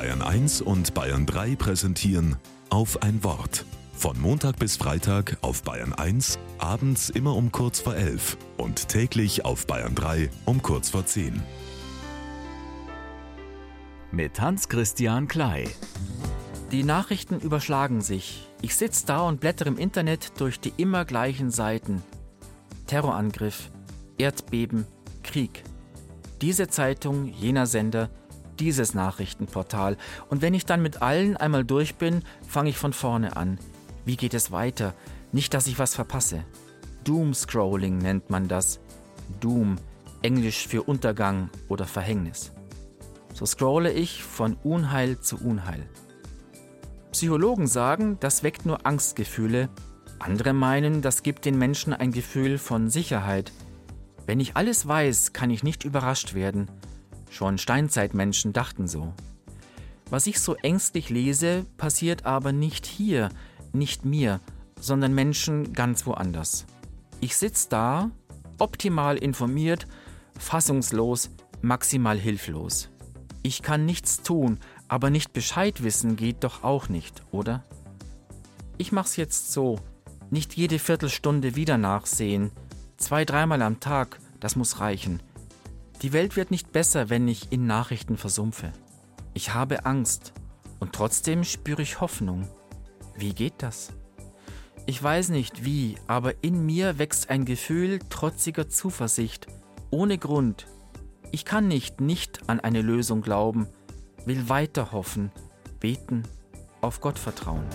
Bayern 1 und Bayern 3 präsentieren auf ein Wort. Von Montag bis Freitag auf Bayern 1, abends immer um kurz vor 11 und täglich auf Bayern 3 um kurz vor 10. Mit Hans-Christian Klei. Die Nachrichten überschlagen sich. Ich sitze da und blättere im Internet durch die immer gleichen Seiten. Terrorangriff, Erdbeben, Krieg. Diese Zeitung, jener Sender, dieses Nachrichtenportal. Und wenn ich dann mit allen einmal durch bin, fange ich von vorne an. Wie geht es weiter? Nicht, dass ich was verpasse. Doom-Scrolling nennt man das. Doom, Englisch für Untergang oder Verhängnis. So scrolle ich von Unheil zu Unheil. Psychologen sagen, das weckt nur Angstgefühle. Andere meinen, das gibt den Menschen ein Gefühl von Sicherheit. Wenn ich alles weiß, kann ich nicht überrascht werden. Schon Steinzeitmenschen dachten so. Was ich so ängstlich lese, passiert aber nicht hier, nicht mir, sondern Menschen ganz woanders. Ich sitze da, optimal informiert, fassungslos, maximal hilflos. Ich kann nichts tun, aber nicht Bescheid wissen geht doch auch nicht, oder? Ich mach's jetzt so, nicht jede Viertelstunde wieder nachsehen, zwei, dreimal am Tag, das muss reichen. Die Welt wird nicht besser, wenn ich in Nachrichten versumpfe. Ich habe Angst und trotzdem spüre ich Hoffnung. Wie geht das? Ich weiß nicht wie, aber in mir wächst ein Gefühl trotziger Zuversicht, ohne Grund. Ich kann nicht nicht an eine Lösung glauben, will weiter hoffen, beten, auf Gott vertrauen.